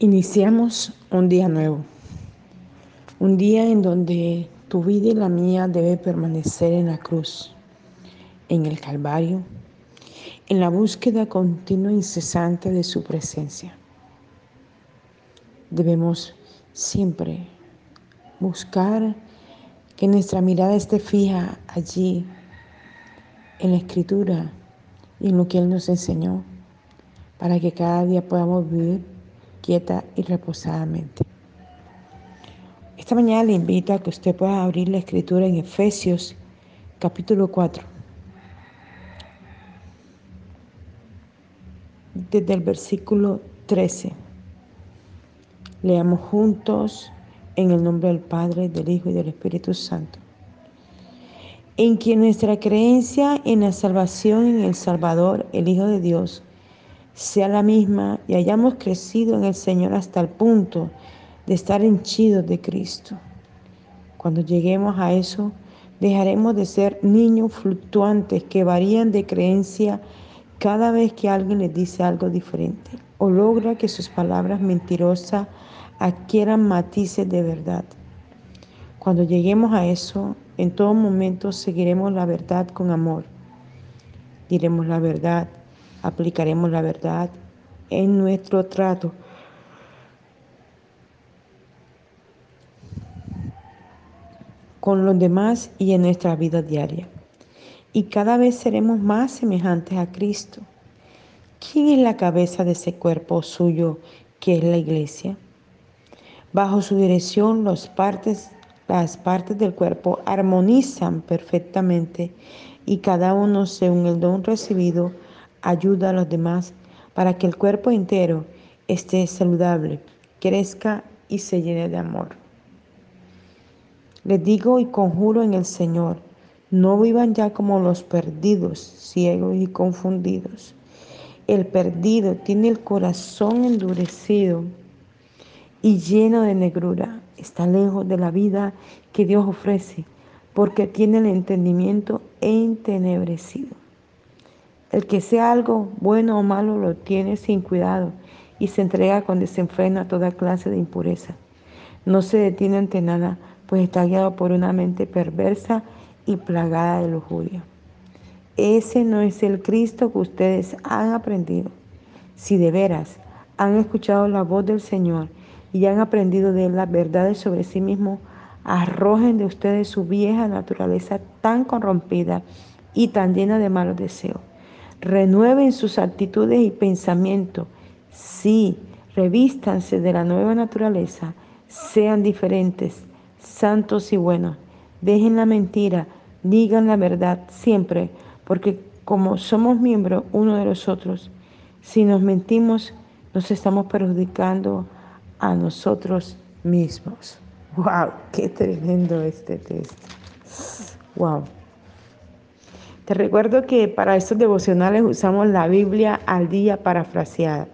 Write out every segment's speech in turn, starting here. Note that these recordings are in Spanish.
Iniciamos un día nuevo, un día en donde tu vida y la mía debe permanecer en la cruz, en el Calvario, en la búsqueda continua e incesante de su presencia. Debemos siempre buscar que nuestra mirada esté fija allí, en la escritura y en lo que Él nos enseñó, para que cada día podamos vivir quieta y reposadamente. Esta mañana le invito a que usted pueda abrir la escritura en Efesios capítulo 4. Desde el versículo 13. Leamos juntos en el nombre del Padre, del Hijo y del Espíritu Santo. En quien nuestra creencia en la salvación en el Salvador, el Hijo de Dios, sea la misma y hayamos crecido en el Señor hasta el punto de estar henchidos de Cristo. Cuando lleguemos a eso, dejaremos de ser niños fluctuantes que varían de creencia cada vez que alguien les dice algo diferente o logra que sus palabras mentirosas adquieran matices de verdad. Cuando lleguemos a eso, en todo momento seguiremos la verdad con amor. Diremos la verdad aplicaremos la verdad en nuestro trato. con los demás y en nuestra vida diaria. Y cada vez seremos más semejantes a Cristo. ¿Quién es la cabeza de ese cuerpo suyo que es la iglesia? Bajo su dirección las partes, del cuerpo armonizan perfectamente y cada uno según el don recibido ayuda a los demás para que el cuerpo entero esté saludable, crezca y se llene de amor. Les digo y conjuro en el Señor, no vivan ya como los perdidos, ciegos y confundidos. El perdido tiene el corazón endurecido y lleno de negrura. Está lejos de la vida que Dios ofrece porque tiene el entendimiento entenebrecido. El que sea algo bueno o malo lo tiene sin cuidado y se entrega con desenfreno a toda clase de impureza. No se detiene ante nada, pues está guiado por una mente perversa y plagada de lujuria. Ese no es el Cristo que ustedes han aprendido. Si de veras han escuchado la voz del Señor y han aprendido de él las verdades sobre sí mismos, arrojen de ustedes su vieja naturaleza tan corrompida y tan llena de malos deseos renueven sus actitudes y pensamientos. Sí, revístanse de la nueva naturaleza, sean diferentes, santos y buenos. Dejen la mentira, digan la verdad siempre, porque como somos miembros uno de los otros, si nos mentimos, nos estamos perjudicando a nosotros mismos. ¡Wow! ¡Qué tremendo este texto! ¡Wow! Te recuerdo que para estos devocionales usamos la Biblia al día parafraseada.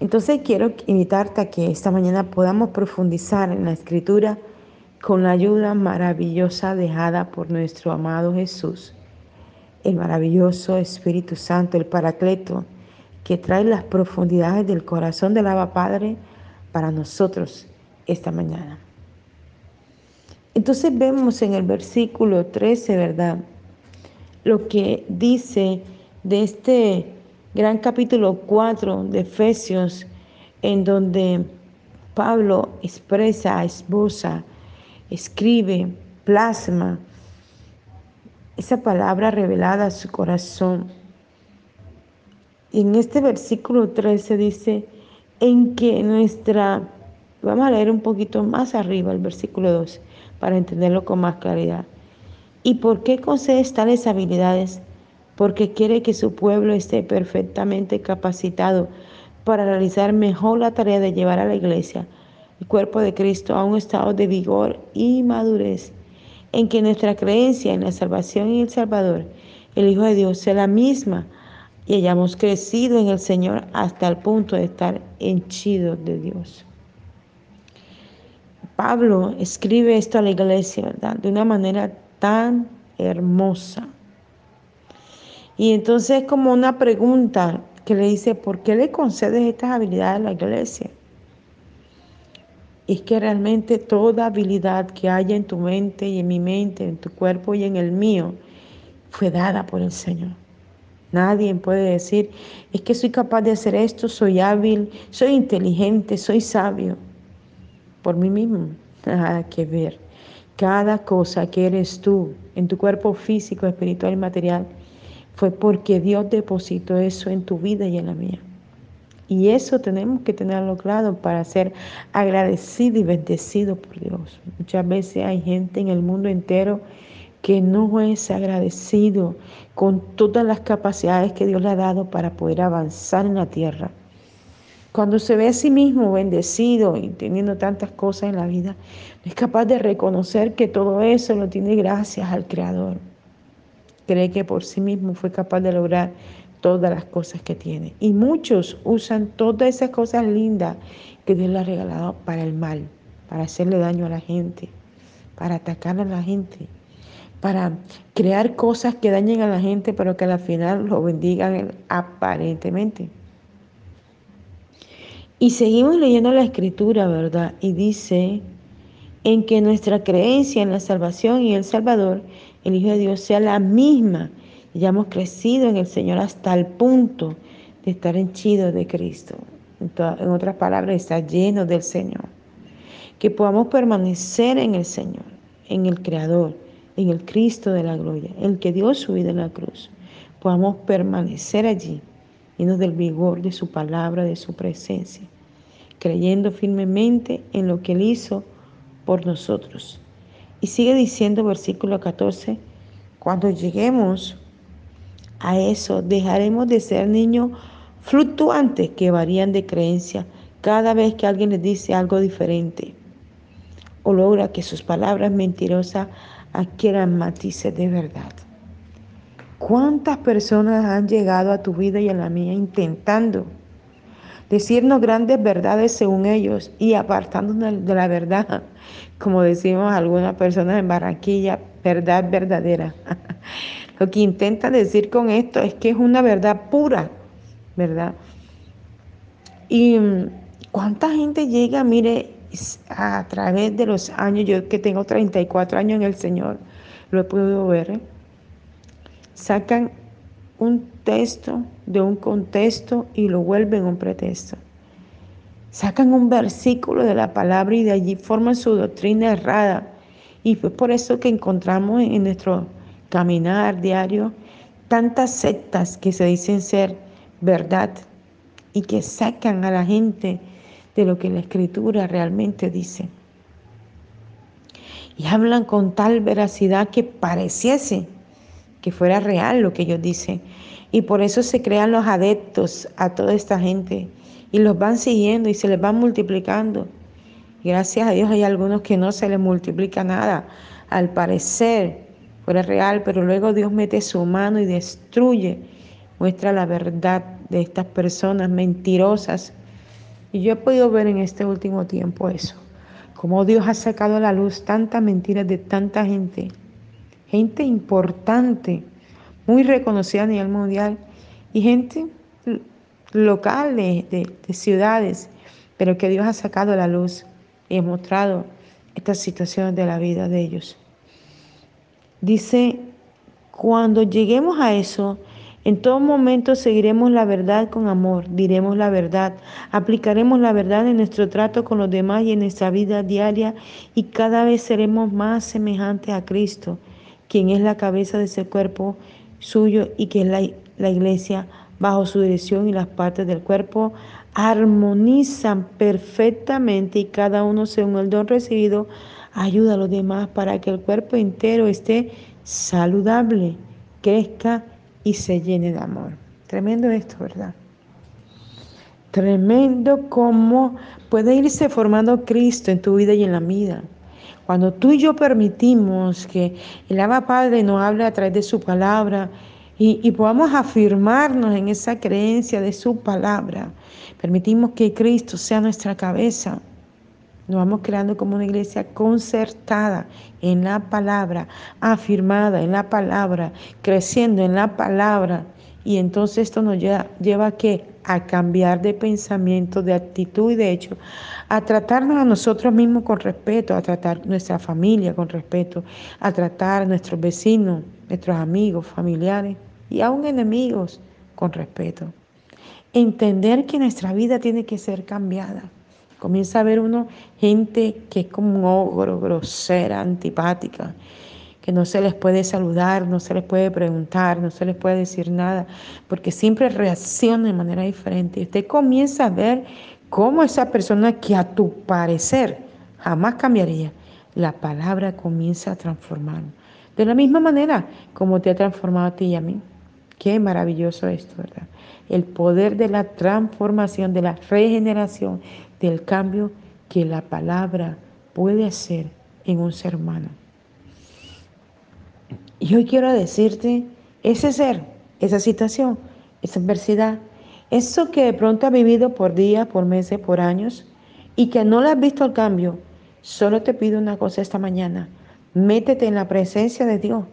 Entonces quiero invitarte a que esta mañana podamos profundizar en la escritura con la ayuda maravillosa dejada por nuestro amado Jesús, el maravilloso Espíritu Santo, el Paracleto, que trae las profundidades del corazón del Abba Padre para nosotros esta mañana. Entonces vemos en el versículo 13, ¿verdad? Lo que dice de este gran capítulo 4 de Efesios, en donde Pablo expresa, esboza, escribe, plasma esa palabra revelada a su corazón. En este versículo 13 dice, en que nuestra, vamos a leer un poquito más arriba el versículo 2, para entenderlo con más claridad. ¿Y por qué concede tales habilidades? Porque quiere que su pueblo esté perfectamente capacitado para realizar mejor la tarea de llevar a la iglesia, el cuerpo de Cristo, a un estado de vigor y madurez, en que nuestra creencia en la salvación y el Salvador, el Hijo de Dios, sea la misma y hayamos crecido en el Señor hasta el punto de estar henchidos de Dios. Pablo escribe esto a la iglesia, ¿verdad? De una manera tan hermosa. Y entonces como una pregunta que le dice, ¿por qué le concedes estas habilidades a la iglesia? es que realmente toda habilidad que haya en tu mente y en mi mente, en tu cuerpo y en el mío, fue dada por el Señor. Nadie puede decir, es que soy capaz de hacer esto, soy hábil, soy inteligente, soy sabio. Por mí mismo, nada que ver. Cada cosa que eres tú en tu cuerpo físico, espiritual y material, fue porque Dios depositó eso en tu vida y en la mía. Y eso tenemos que tenerlo claro para ser agradecido y bendecido por Dios. Muchas veces hay gente en el mundo entero que no es agradecido con todas las capacidades que Dios le ha dado para poder avanzar en la tierra. Cuando se ve a sí mismo bendecido y teniendo tantas cosas en la vida, es capaz de reconocer que todo eso lo tiene gracias al Creador. Cree que por sí mismo fue capaz de lograr todas las cosas que tiene. Y muchos usan todas esas cosas lindas que Dios le ha regalado para el mal, para hacerle daño a la gente, para atacar a la gente, para crear cosas que dañen a la gente, pero que al final lo bendigan aparentemente. Y seguimos leyendo la escritura, ¿verdad? Y dice en que nuestra creencia en la salvación y el Salvador, el Hijo de Dios, sea la misma ya hemos crecido en el Señor hasta el punto de estar henchidos de Cristo. En, otras palabras, estar llenos del Señor. Que podamos permanecer en el Señor, en el Creador, en el Cristo de la gloria, el que dio su vida en la cruz. Podamos permanecer allí, llenos del vigor de su palabra, de su presencia, creyendo firmemente en lo que Él hizo por nosotros. Y sigue diciendo versículo 14, cuando lleguemos a eso dejaremos de ser niños fluctuantes que varían de creencia cada vez que alguien les dice algo diferente o logra que sus palabras mentirosas adquieran matices de verdad. ¿Cuántas personas han llegado a tu vida y a la mía intentando decirnos grandes verdades según ellos y apartándonos de la verdad? Como decimos algunas personas en Barranquilla, verdad verdadera. Lo que intenta decir con esto es que es una verdad pura, ¿verdad? Y mm, cuánta gente llega, mire, a través de los años, yo que tengo 34 años en el Señor, lo he podido ver, ¿eh? Sacan un texto de un contexto y lo vuelven un pretexto. Sacan un versículo de la palabra y de allí forman su doctrina errada. Y fue por eso que encontramos en nuestro caminar diario, tantas sectas que se dicen ser verdad y que sacan a la gente de lo que la escritura realmente dice. Y hablan con tal veracidad que pareciese que fuera real lo que ellos dicen. Y por eso se crean los adeptos a toda esta gente y los van siguiendo y se les van multiplicando. gracias a Dios hay algunos que no se les multiplica nada. Al parecer, fuera real, pero luego Dios mete su mano y destruye, muestra la verdad de estas personas mentirosas. Y yo he podido ver en este último tiempo eso, cómo Dios ha sacado a la luz tantas mentiras de tanta gente, gente importante, muy reconocida a nivel mundial, y gente local de, de ciudades, pero que Dios ha sacado a la luz y ha mostrado estas situaciones de la vida de ellos. Dice, cuando lleguemos a eso, en todo momento seguiremos la verdad con amor, diremos la verdad, aplicaremos la verdad en nuestro trato con los demás y en nuestra vida diaria y cada vez seremos más semejantes a Cristo, quien es la cabeza de ese cuerpo suyo y que es la, la iglesia bajo su dirección y las partes del cuerpo armonizan perfectamente y cada uno según el don recibido ayuda a los demás para que el cuerpo entero esté saludable, crezca y se llene de amor. Tremendo esto, ¿verdad? Tremendo cómo puede irse formando Cristo en tu vida y en la vida. Cuando tú y yo permitimos que el Abba Padre nos hable a través de su palabra y, y podamos afirmarnos en esa creencia de su palabra, permitimos que Cristo sea nuestra cabeza, nos vamos creando como una iglesia concertada en la palabra, afirmada en la palabra, creciendo en la palabra Y entonces esto nos lleva, lleva a, ¿qué? a cambiar de pensamiento, de actitud y de hecho, a tratarnos a nosotros mismos con respeto, a tratar nuestra familia con respeto, a tratar a nuestros vecinos, nuestros amigos, familiares y aún enemigos con respeto. Entender que nuestra vida tiene que ser cambiada. Comienza a ver uno gente que es como un ogro, grosera, antipática, que no se les puede saludar, no se les puede preguntar, no se les puede decir nada, porque siempre reacciona de manera diferente. Y usted comienza a ver cómo esa persona que a tu parecer jamás cambiaría, la palabra comienza a transformar. De la misma manera como te ha transformado a ti y a mí. Qué maravilloso esto, ¿verdad? El poder de la transformación, de la regeneración, del cambio que la palabra puede hacer en un ser humano. Y hoy quiero decirte, ese ser, esa situación, esa adversidad, eso que de pronto has vivido por días, por meses, por años y que no le has visto el cambio, solo te pido una cosa esta mañana. Métete en la presencia de Dios.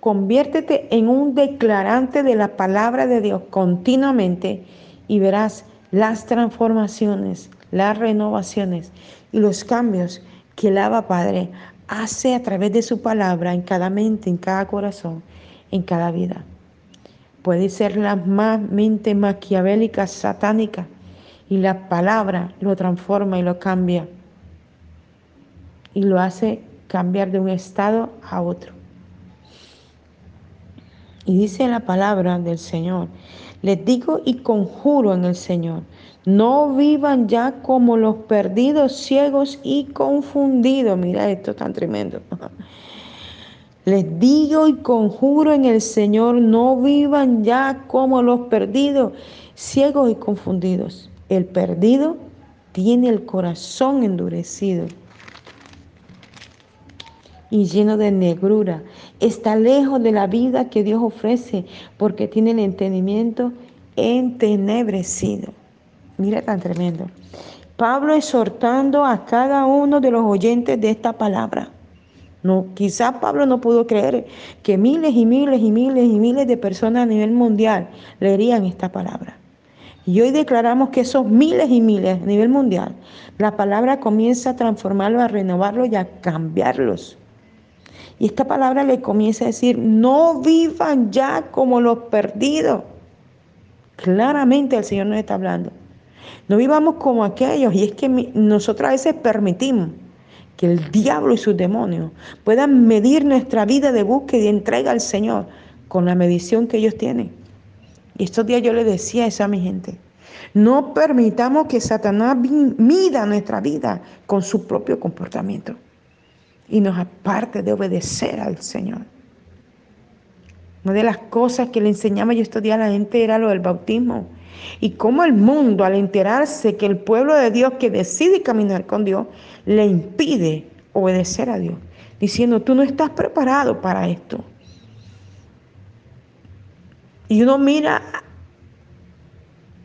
Conviértete en un declarante de la palabra de Dios continuamente y verás las transformaciones, las renovaciones y los cambios que el Abba Padre hace a través de su palabra en cada mente, en cada corazón, en cada vida. Puede ser la más mente maquiavélica, satánica, y la palabra lo transforma y lo cambia. Y lo hace cambiar de un estado a otro. Y dice la palabra del Señor, les digo y conjuro en el Señor, no vivan ya como los perdidos, ciegos y confundidos. Mira esto tan tremendo. Les digo y conjuro en el Señor, no vivan ya como los perdidos, ciegos y confundidos. El perdido tiene el corazón endurecido y lleno de negrura. Está lejos de la vida que Dios ofrece porque tiene el entendimiento entenebrecido. Mira tan tremendo. Pablo exhortando a cada uno de los oyentes de esta palabra. No, quizás Pablo no pudo creer que miles y miles y miles y miles de personas a nivel mundial leerían esta palabra. Y hoy declaramos que esos miles y miles a nivel mundial, la palabra comienza a transformarlos, a renovarlos y a cambiarlos. Y esta palabra le comienza a decir, no vivan ya como los perdidos. Claramente el Señor nos está hablando. No vivamos como aquellos. Y es que nosotros a veces permitimos que el diablo y sus demonios puedan medir nuestra vida de búsqueda y entrega al Señor con la medición que ellos tienen. Y estos días yo le decía eso a mi gente. No permitamos que Satanás mida nuestra vida con su propio comportamiento y nos aparte de obedecer al Señor. Una de las cosas que le enseñaba yo estos días a la gente era lo del bautismo. Y cómo el mundo, al enterarse que el pueblo de Dios que decide caminar con Dios, le impide obedecer a Dios, diciendo, tú no estás preparado para esto. Y uno mira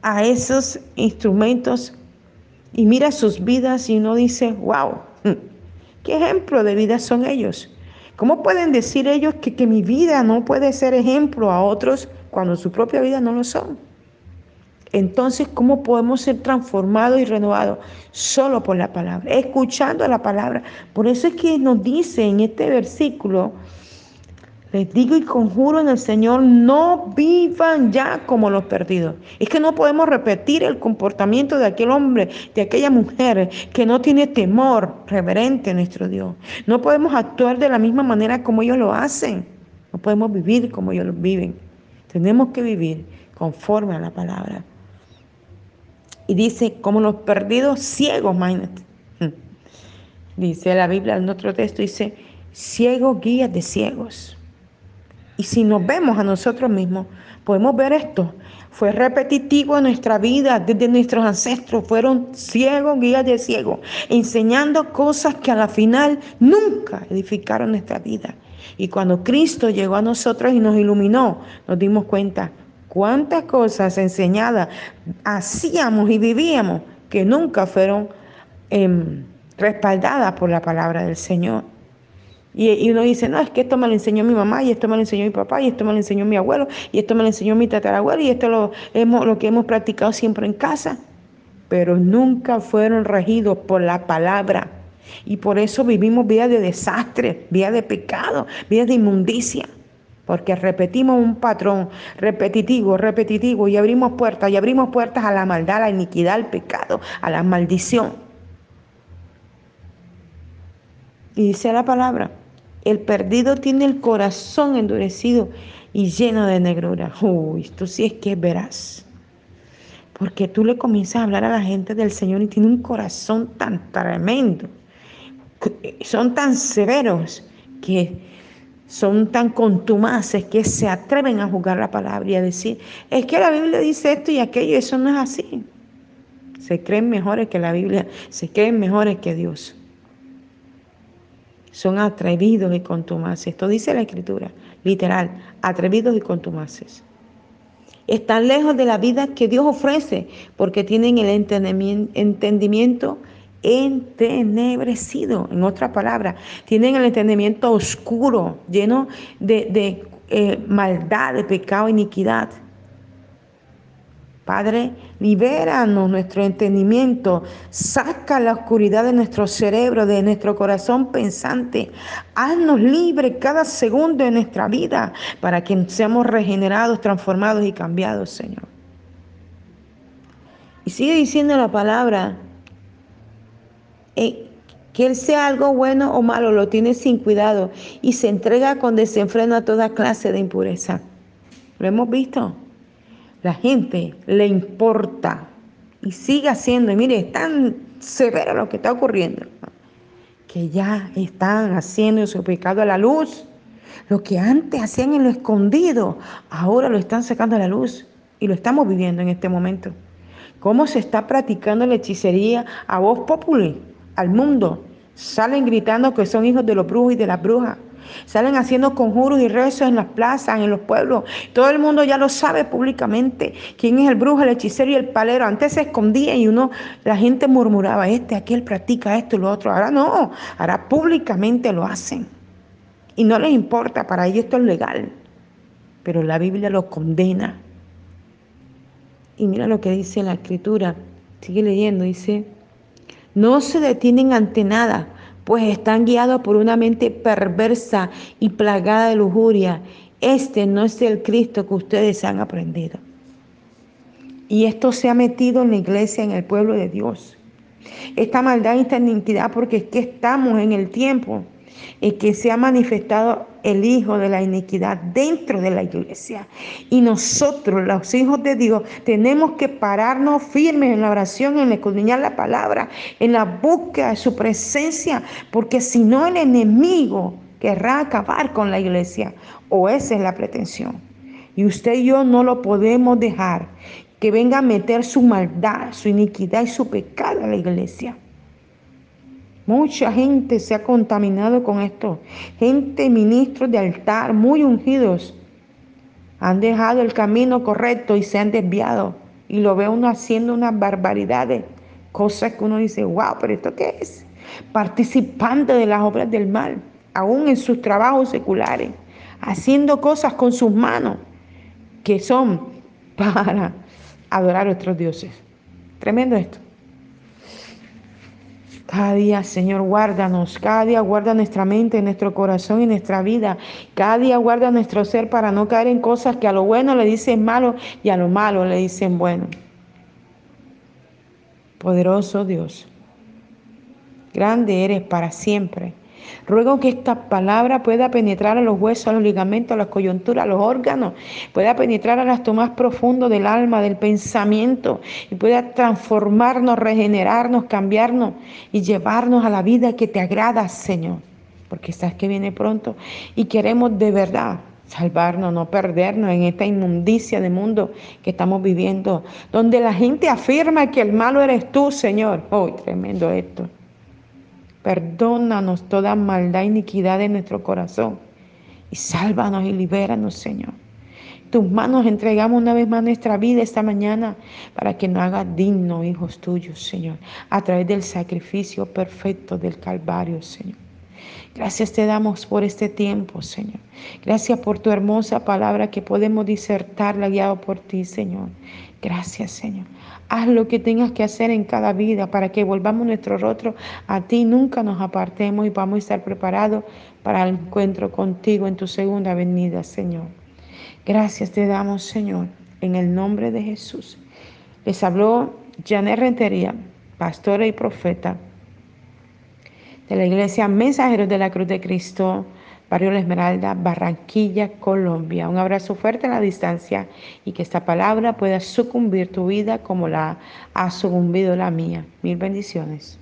a esos instrumentos y mira sus vidas y uno dice, wow, ¿qué ejemplo de vida son ellos? ¿Cómo pueden decir ellos que, que mi vida no puede ser ejemplo a otros cuando su propia vida no lo son? Entonces, ¿cómo podemos ser transformados y renovados? Solo por la palabra, escuchando la palabra. Por eso es que nos dice en este versículo, les digo y conjuro en el Señor, no vivan ya como los perdidos. Es que no podemos repetir el comportamiento de aquel hombre, de aquella mujer que no tiene temor reverente a nuestro Dios. No podemos actuar de la misma manera como ellos lo hacen. No podemos vivir como ellos lo viven. Tenemos que vivir conforme a la palabra. Y dice, como los perdidos ciegos, imagínate. Dice la Biblia en otro texto, dice, ciegos guías de ciegos. Y si nos vemos a nosotros mismos, podemos ver esto. Fue repetitivo en nuestra vida, desde nuestros ancestros fueron ciegos, guías de ciegos, enseñando cosas que a la final nunca edificaron nuestra vida. Y cuando Cristo llegó a nosotros y nos iluminó, nos dimos cuenta, cuántas cosas enseñadas hacíamos y vivíamos que nunca fueron em, respaldadas por la palabra del Señor. Y, uno dice, no, es que esto me lo enseñó mi mamá, y esto me lo enseñó mi papá, y esto me lo enseñó mi abuelo, y esto me lo enseñó mi tatarabuelo, y esto lo, hemos, lo que hemos practicado siempre en casa. Pero nunca fueron regidos por la palabra. Y por eso vivimos vidas de desastre, vidas de pecado, vidas de inmundicia. Porque repetimos un patrón repetitivo, repetitivo, y abrimos puertas, y abrimos puertas a la maldad, a la iniquidad, al pecado, a la maldición. Y dice la palabra, el perdido tiene el corazón endurecido y lleno de negrura. Uy, esto sí es que verás. Porque tú le comienzas a hablar a la gente del Señor y tiene un corazón tan tremendo. Son tan severos que son tan contumaces que se atreven a jugar la palabra y a decir, es que la Biblia dice esto y aquello, eso no es así. Se creen mejores que la Biblia, se creen mejores que Dios son atrevidos y contumaces. Esto dice la escritura, literal, atrevidos y contumaces. Están lejos de la vida que Dios ofrece porque tienen el entendimiento entenebrecido, en otra palabra, tienen el entendimiento oscuro, lleno de, eh, maldad, de pecado, iniquidad. Padre, libéranos nuestro entendimiento, saca la oscuridad de nuestro cerebro, de nuestro corazón pensante. Haznos libres cada segundo de nuestra vida para que seamos regenerados, transformados y cambiados, Señor. Y sigue diciendo la palabra, eh, que Él sea algo bueno o malo, lo tiene sin cuidado y se entrega con desenfreno a toda clase de impureza. ¿Lo hemos visto? La gente le importa y sigue haciendo, y mire, es tan severo lo que está ocurriendo, que ya están haciendo su pecado a la luz. Lo que antes hacían en lo escondido, ahora lo están sacando a la luz y lo estamos viviendo en este momento. ¿Cómo se está practicando la hechicería a voz popular al mundo? Salen gritando que son hijos de los brujos y de las brujas. Salen haciendo conjuros y rezos en las plazas, en los pueblos. Todo el mundo ya lo sabe públicamente. ¿Quién es el brujo, el hechicero y el palero? Antes se escondía y uno, la gente murmuraba, este, aquel practica esto y lo otro. Ahora no, ahora públicamente lo hacen. Y no les importa, para ellos esto es legal. Pero la Biblia lo condena. Y mira lo que dice la escritura. Sigue leyendo, dice, no se detienen ante nada pues están guiados por una mente perversa y plagada de lujuria. Este no es el Cristo que ustedes han aprendido. Y esto se ha metido en la iglesia, en el pueblo de Dios. Esta maldad y esta iniquidad, porque es que estamos en el tiempo en que se ha manifestado el Hijo de la iniquidad dentro de la iglesia. Y nosotros, los hijos de Dios, tenemos que pararnos firmes en la oración, en escudriñar la palabra, en la búsqueda de su presencia, porque si no el enemigo querrá acabar con la iglesia, o esa es la pretensión. Y usted y yo no lo podemos dejar que venga a meter su maldad, su iniquidad y su pecado a la iglesia. Mucha gente se ha contaminado con esto. Gente, ministros de altar, muy ungidos, han dejado el camino correcto y se han desviado. Y lo ve uno haciendo unas barbaridades, cosas que uno dice, wow, pero ¿esto qué es? Participante de las obras del mal, aún en sus trabajos seculares, haciendo cosas con sus manos que son para adorar a otros dioses. Tremendo esto. Cada día, Señor, guárdanos. Cada día guarda nuestra mente, nuestro corazón y nuestra vida. Cada día guarda nuestro ser para no caer en cosas que a lo bueno le dicen malo y a lo malo le dicen bueno. Poderoso Dios, grande eres para siempre. Ruego que esta palabra pueda penetrar a los huesos, a los ligamentos, a las coyunturas, a los órganos, pueda penetrar a las más profundo del alma, del pensamiento, y pueda transformarnos, regenerarnos, cambiarnos y llevarnos a la vida que te agrada, Señor. Porque sabes que viene pronto y queremos de verdad salvarnos, no perdernos en esta inmundicia de mundo que estamos viviendo, donde la gente afirma que el malo eres tú, Señor. ¡Oh, tremendo esto! Perdónanos toda maldad e iniquidad de nuestro corazón y sálvanos y libéranos, Señor. Tus manos entregamos una vez más nuestra vida esta mañana para que nos haga digno, hijos tuyos, Señor, a través del sacrificio perfecto del Calvario, Señor. Gracias te damos por este tiempo, Señor. Gracias por tu hermosa palabra que podemos disertarla guiado por ti, Señor. Gracias, Señor. Haz lo que tengas que hacer en cada vida para que volvamos nuestro rostro a ti, nunca nos apartemos y vamos a estar preparados para el encuentro contigo en tu segunda venida, Señor. Gracias te damos, Señor, en el nombre de Jesús. Les habló Janet Rentería, pastora y profeta de la iglesia Mensajeros de la Cruz de Cristo, Barrio La Esmeralda, Barranquilla, Colombia. Un abrazo fuerte a la distancia y que esta palabra pueda sucumbir tu vida como la ha sucumbido la mía. Mil bendiciones.